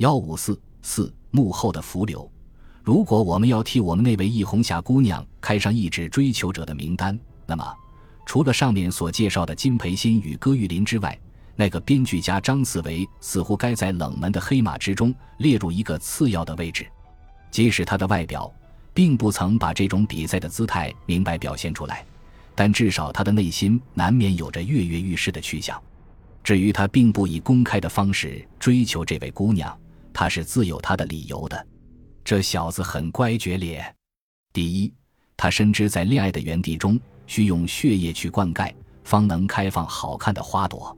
幺五四四幕后的伏流。如果我们要替我们那位易红霞姑娘开上一纸追求者的名单，那么，除了上面所介绍的金培新与戈玉林之外，那个编剧家张四维似乎该在冷门的黑马之中列入一个次要的位置。即使他的外表并不曾把这种比赛的姿态明白表现出来，但至少他的内心难免有着跃跃欲试的趋向。至于他并不以公开的方式追求这位姑娘，他是自有他的理由的。这小子很乖觉咧。第一，他深知在恋爱的园地中需用血液去灌溉，方能开放好看的花朵。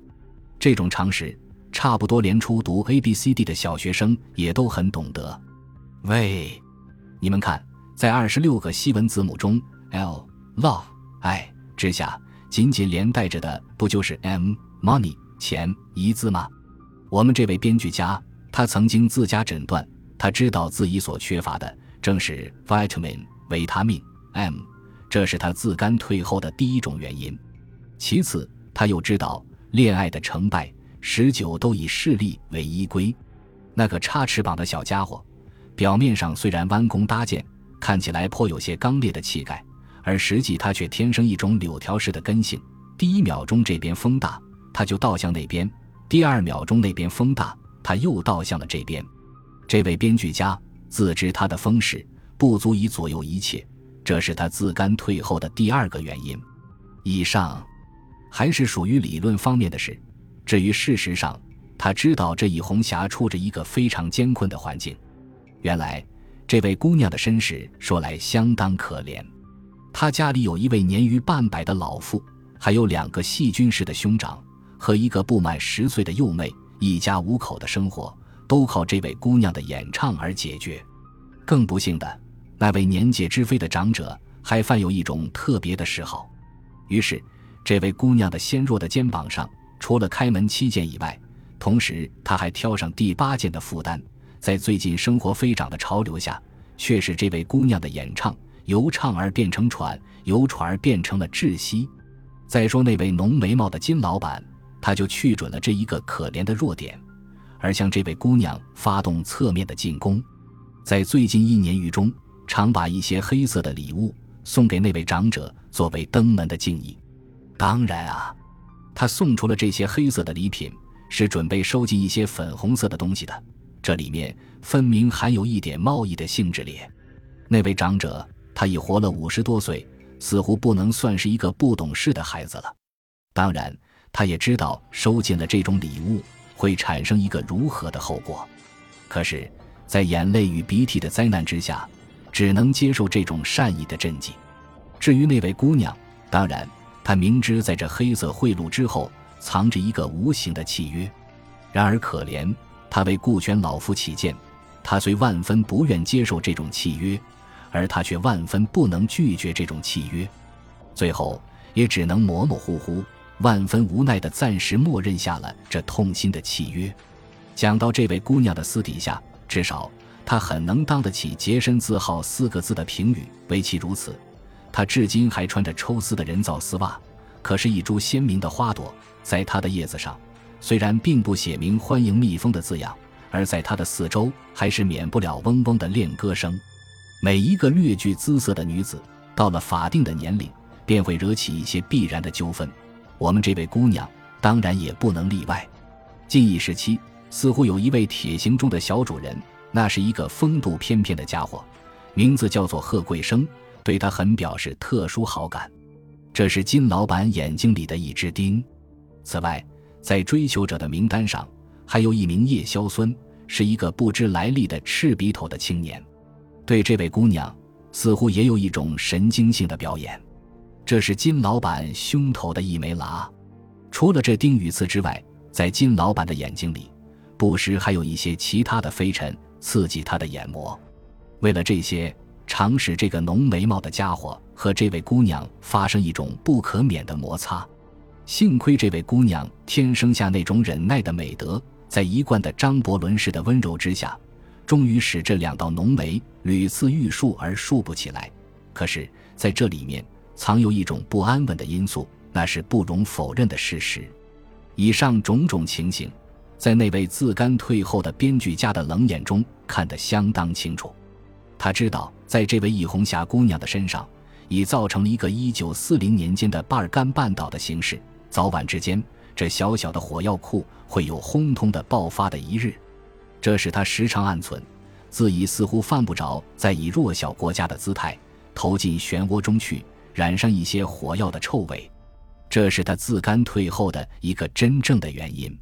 这种常识，差不多连初读 A B C D 的小学生也都很懂得。喂，你们看，在二十六个西文字母中，L love 爱之下，紧紧连带着的不就是 M money 钱一字吗？我们这位编剧家，他曾经自家诊断，他知道自己所缺乏的正是 vitamin 维他命 M，这是他自甘退后的第一种原因。其次，他又知道。恋爱的成败，十九都以势力为依归。那个插翅膀的小家伙，表面上虽然弯弓搭箭，看起来颇有些刚烈的气概，而实际他却天生一种柳条式的根性。第一秒钟这边风大，他就倒向那边；第二秒钟那边风大，他又倒向了这边。这位编剧家自知他的风势不足以左右一切，这是他自甘退后的第二个原因。以上。还是属于理论方面的事，至于事实上，他知道这一红霞处着一个非常艰困的环境。原来，这位姑娘的身世说来相当可怜，她家里有一位年逾半百的老妇，还有两个细菌式的兄长和一个不满十岁的幼妹，一家五口的生活都靠这位姑娘的演唱而解决。更不幸的，那位年届之非的长者还犯有一种特别的嗜好，于是。这位姑娘的纤弱的肩膀上，除了开门七件以外，同时她还挑上第八件的负担。在最近生活飞涨的潮流下，却使这位姑娘的演唱由唱而变成喘，由喘而变成了窒息。再说那位浓眉毛的金老板，他就去准了这一个可怜的弱点，而向这位姑娘发动侧面的进攻。在最近一年余中，常把一些黑色的礼物送给那位长者，作为登门的敬意。当然啊，他送出了这些黑色的礼品，是准备收集一些粉红色的东西的。这里面分明含有一点贸易的性质咧。那位长者，他已活了五十多岁，似乎不能算是一个不懂事的孩子了。当然，他也知道收进了这种礼物会产生一个如何的后果。可是，在眼泪与鼻涕的灾难之下，只能接受这种善意的赈济。至于那位姑娘，当然。他明知在这黑色贿赂之后藏着一个无形的契约，然而可怜他为顾全老夫起见，他虽万分不愿接受这种契约，而他却万分不能拒绝这种契约，最后也只能模模糊糊、万分无奈地暂时默认下了这痛心的契约。讲到这位姑娘的私底下，至少她很能当得起“洁身自好”四个字的评语，唯其如此。她至今还穿着抽丝的人造丝袜，可是，一株鲜明的花朵，在它的叶子上，虽然并不写明“欢迎蜜蜂”的字样，而在它的四周，还是免不了嗡嗡的恋歌声。每一个略具姿色的女子，到了法定的年龄，便会惹起一些必然的纠纷。我们这位姑娘，当然也不能例外。近一时期，似乎有一位铁行中的小主人，那是一个风度翩翩的家伙，名字叫做贺贵生。对他很表示特殊好感，这是金老板眼睛里的一只钉。此外，在追求者的名单上，还有一名叶萧孙，是一个不知来历的赤鼻头的青年。对这位姑娘，似乎也有一种神经性的表演。这是金老板胸头的一枚蜡。除了这钉与刺之外，在金老板的眼睛里，不时还有一些其他的飞尘刺激他的眼膜。为了这些。常使这个浓眉毛的家伙和这位姑娘发生一种不可免的摩擦。幸亏这位姑娘天生下那种忍耐的美德，在一贯的张伯伦式的温柔之下，终于使这两道浓眉屡次欲竖而竖不起来。可是，在这里面藏有一种不安稳的因素，那是不容否认的事实。以上种种情形，在那位自甘退后的编剧家的冷眼中看得相当清楚。他知道，在这位易红霞姑娘的身上，已造成了一个1940年间的巴尔干半岛的形势。早晚之间，这小小的火药库会有轰通的爆发的一日。这使他时常暗存，自己似乎犯不着再以弱小国家的姿态投进漩涡中去，染上一些火药的臭味。这是他自甘退后的一个真正的原因。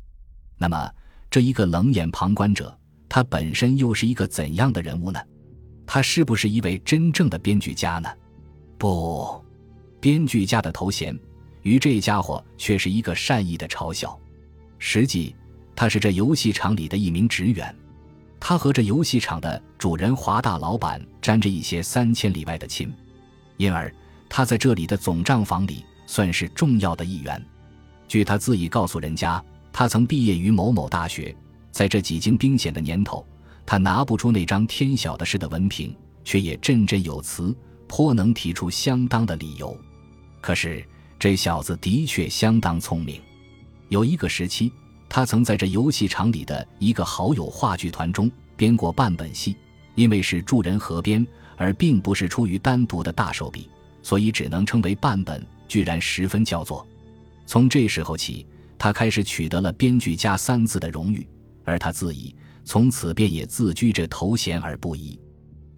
那么，这一个冷眼旁观者，他本身又是一个怎样的人物呢？他是不是一位真正的编剧家呢？不，编剧家的头衔，与这家伙却是一个善意的嘲笑。实际，他是这游戏场里的一名职员，他和这游戏场的主人华大老板沾着一些三千里外的亲，因而他在这里的总账房里算是重要的一员。据他自己告诉人家，他曾毕业于某某大学，在这几经兵险的年头。他拿不出那张天晓得事的文凭，却也振振有词，颇能提出相当的理由。可是这小子的确相当聪明。有一个时期，他曾在这游戏场里的一个好友话剧团中编过半本戏，因为是助人合编，而并不是出于单独的大手笔，所以只能称为半本，居然十分叫座。从这时候起，他开始取得了“编剧家”三字的荣誉，而他自以。从此便也自居这头衔而不移。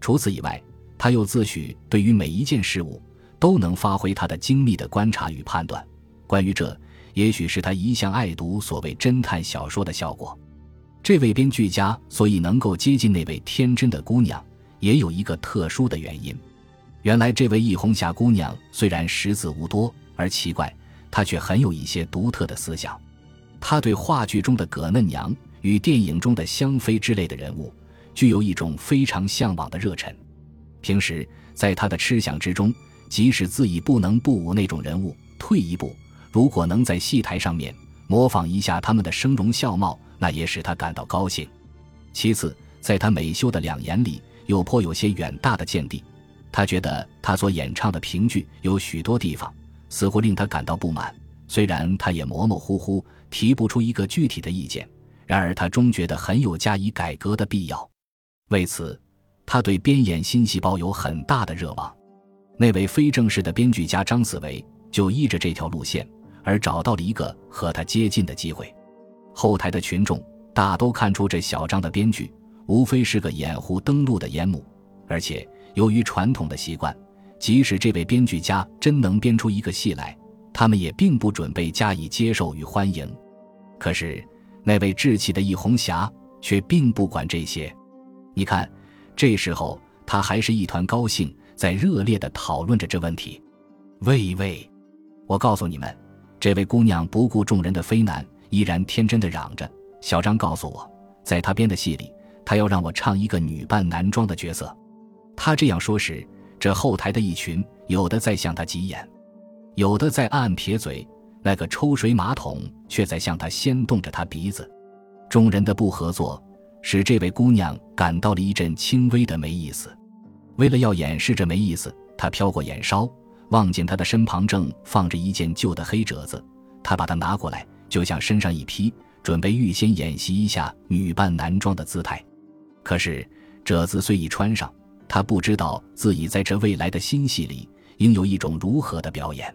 除此以外，他又自诩对于每一件事物都能发挥他的精密的观察与判断。关于这，也许是他一向爱读所谓侦探小说的效果。这位编剧家所以能够接近那位天真的姑娘，也有一个特殊的原因。原来，这位易红霞姑娘虽然识字无多，而奇怪，她却很有一些独特的思想。她对话剧中的葛嫩娘。与电影中的香妃之类的人物，具有一种非常向往的热忱。平时在她的痴想之中，即使自己不能不舞那种人物，退一步，如果能在戏台上面模仿一下他们的声容笑貌，那也使他感到高兴。其次，在她美秀的两眼里，又颇有些远大的见地。他觉得他所演唱的评剧有许多地方似乎令他感到不满，虽然他也模模糊糊提不出一个具体的意见。然而，他终觉得很有加以改革的必要。为此，他对编演新戏抱有很大的热望。那位非正式的编剧家张思维就依着这条路线，而找到了一个和他接近的机会。后台的群众大都看出这小张的编剧无非是个掩护登陆的烟幕，而且由于传统的习惯，即使这位编剧家真能编出一个戏来，他们也并不准备加以接受与欢迎。可是。那位稚气的易红霞却并不管这些，你看，这时候他还是一团高兴，在热烈地讨论着这问题。喂喂，我告诉你们，这位姑娘不顾众人的非难，依然天真地嚷着：“小张告诉我，在他编的戏里，他要让我唱一个女扮男装的角色。”他这样说时，这后台的一群有的在向他挤眼，有的在暗暗撇嘴。那个抽水马桶却在向他掀动着他鼻子，众人的不合作使这位姑娘感到了一阵轻微的没意思。为了要掩饰这没意思，她飘过眼梢，望见他的身旁正放着一件旧的黑褶子，她把它拿过来，就向身上一披，准备预先演习一下女扮男装的姿态。可是褶子虽已穿上，他不知道自己在这未来的新戏里应有一种如何的表演。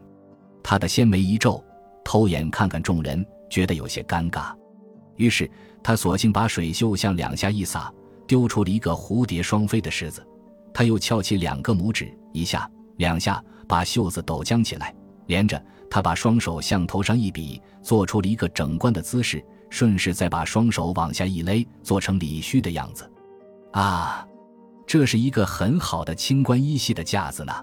他的纤眉一皱。偷眼看看众人，觉得有些尴尬，于是他索性把水袖向两下一撒，丢出了一个蝴蝶双飞的式子。他又翘起两个拇指，一下、两下，把袖子抖将起来。连着，他把双手向头上一比，做出了一个整冠的姿势，顺势再把双手往下一勒，做成李旭的样子。啊，这是一个很好的清官一戏的架子呢。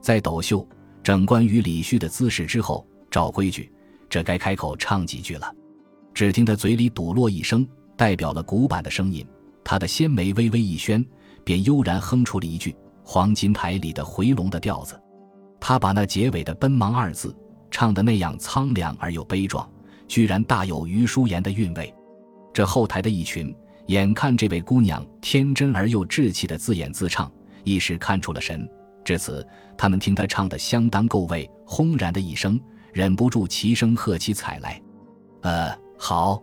在抖袖、整冠与礼须的姿势之后，照规矩。这该开口唱几句了。只听他嘴里笃落一声，代表了古板的声音。他的纤眉微微一宣，便悠然哼出了一句《黄金台》里的回笼的调子。他把那结尾的“奔忙”二字唱得那样苍凉而又悲壮，居然大有余淑妍的韵味。这后台的一群眼看这位姑娘天真而又稚气的自演自唱，一时看出了神。至此，他们听她唱得相当够味，轰然的一声。忍不住齐声喝起彩来，呃，好，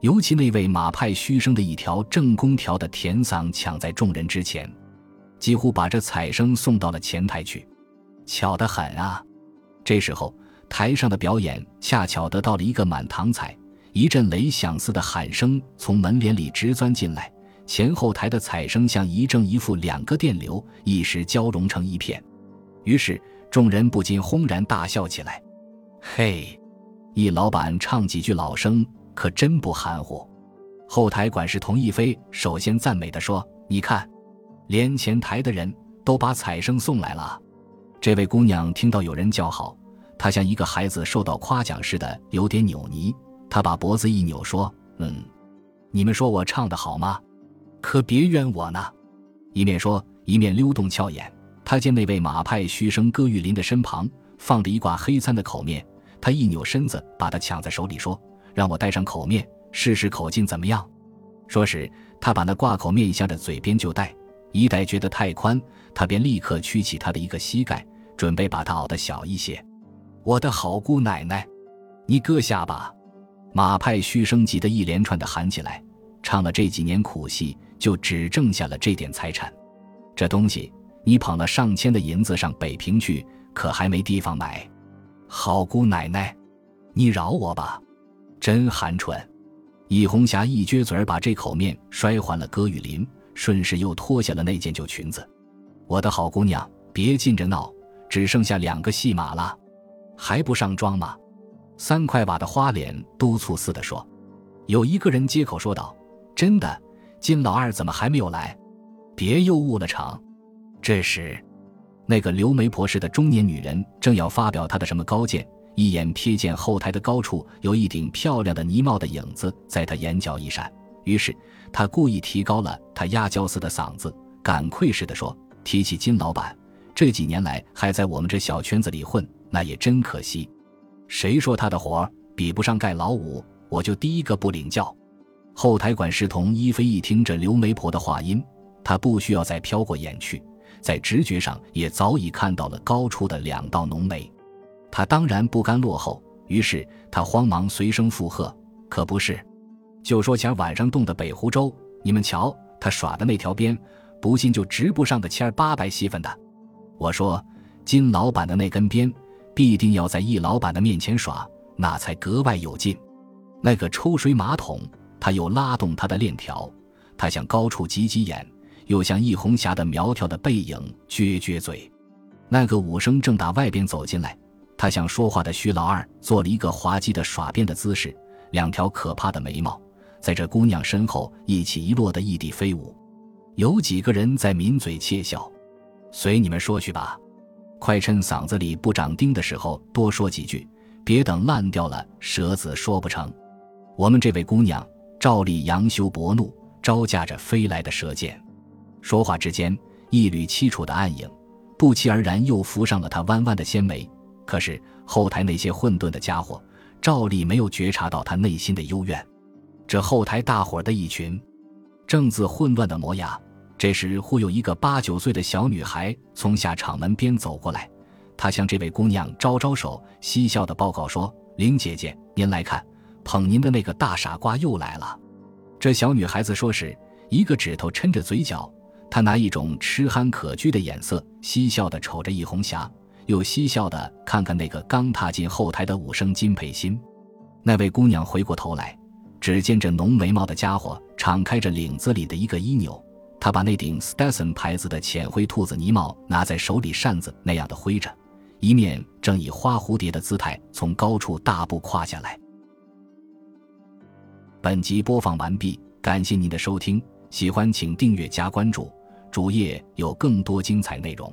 尤其那位马派虚声的一条正宫调的甜嗓抢在众人之前，几乎把这彩声送到了前台去。巧得很啊！这时候台上的表演恰巧得到了一个满堂彩，一阵雷响似的喊声从门帘里直钻进来，前后台的彩声像一正一负两个电流，一时交融成一片。于是众人不禁轰然大笑起来。嘿，易老板唱几句老生，可真不含糊。后台管事童一飞首先赞美地说：“你看，连前台的人都把彩声送来了。”这位姑娘听到有人叫好，她像一个孩子受到夸奖似的，有点扭捏。他把脖子一扭，说：“嗯，你们说我唱的好吗？可别冤我呢。”一面说，一面溜动俏眼。他见那位马派虚声歌玉林的身旁放着一挂黑簪的口面，他一扭身子，把它抢在手里，说：“让我戴上口面，试试口径怎么样？”说时，他把那挂口面向着嘴边就戴，一戴觉得太宽，他便立刻屈起他的一个膝盖。准备把它熬得小一些，我的好姑奶奶，你搁下吧！马派虚声急得一连串的喊起来，唱了这几年苦戏，就只剩下了这点财产。这东西你捧了上千的银子上北平去，可还没地方买。好姑奶奶，你饶我吧！真寒碜！易红霞一撅嘴儿，把这口面摔还了葛雨林，顺势又脱下了那件旧裙子。我的好姑娘，别劲着闹。只剩下两个戏码了，还不上妆吗？三块瓦的花脸督促似的说。有一个人接口说道：“真的，金老二怎么还没有来？别又误了场。”这时，那个留媒婆似的中年女人正要发表她的什么高见，一眼瞥见后台的高处有一顶漂亮的呢帽的影子在她眼角一闪，于是她故意提高了她压娇似的嗓子，感愧似的说：“提起金老板。”这几年来还在我们这小圈子里混，那也真可惜。谁说他的活比不上盖老五，我就第一个不领教。后台管事童一飞一听这刘媒婆的话音，他不需要再飘过眼去，在直觉上也早已看到了高处的两道浓眉。他当然不甘落后，于是他慌忙随声附和：“可不是，就说前晚上冻的北湖州，你们瞧他耍的那条鞭，不信就值不上个千儿八百戏份的。”我说：“金老板的那根鞭，必定要在易老板的面前耍，那才格外有劲。那个抽水马桶，他又拉动他的链条，他向高处挤挤眼，又向易红霞的苗条的背影撅撅嘴。那个武生正打外边走进来，他向说话的徐老二做了一个滑稽的耍鞭的姿势，两条可怕的眉毛在这姑娘身后一起一落的一地飞舞，有几个人在抿嘴窃笑。”随你们说去吧，快趁嗓子里不长钉的时候多说几句，别等烂掉了舌子说不成。我们这位姑娘照例扬羞薄怒，招架着飞来的舌剑。说话之间，一缕凄楚的暗影不期而然又浮上了她弯弯的纤眉。可是后台那些混沌的家伙照例没有觉察到她内心的幽怨。这后台大伙的一群，正自混乱的磨牙。这时，忽有一个八九岁的小女孩从下场门边走过来，她向这位姑娘招招手，嬉笑的报告说：“林姐姐，您来看，捧您的那个大傻瓜又来了。”这小女孩子说时，一个指头抻着嘴角，她拿一种痴憨可掬的眼色，嬉笑的瞅着易红霞，又嬉笑的看看那个刚踏进后台的武生金佩新。那位姑娘回过头来，只见这浓眉毛的家伙敞开着领子里的一个衣纽。他把那顶 Stetson 牌子的浅灰兔子呢帽拿在手里，扇子那样的挥着，一面正以花蝴蝶的姿态从高处大步跨下来。本集播放完毕，感谢您的收听，喜欢请订阅加关注，主页有更多精彩内容。